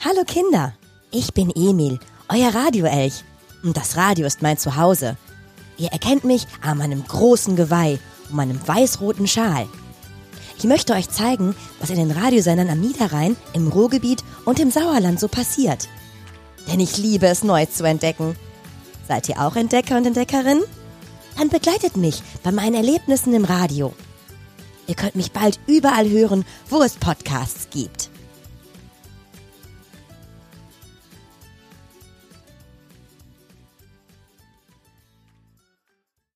Hallo Kinder, ich bin Emil, euer Radioelch. Und das Radio ist mein Zuhause. Ihr erkennt mich an meinem großen Geweih und meinem weiß-roten Schal. Ich möchte euch zeigen, was in den Radiosendern am Niederrhein, im Ruhrgebiet und im Sauerland so passiert. Denn ich liebe es, Neues zu entdecken. Seid ihr auch Entdecker und Entdeckerin? Dann begleitet mich bei meinen Erlebnissen im Radio. Ihr könnt mich bald überall hören, wo es Podcasts gibt.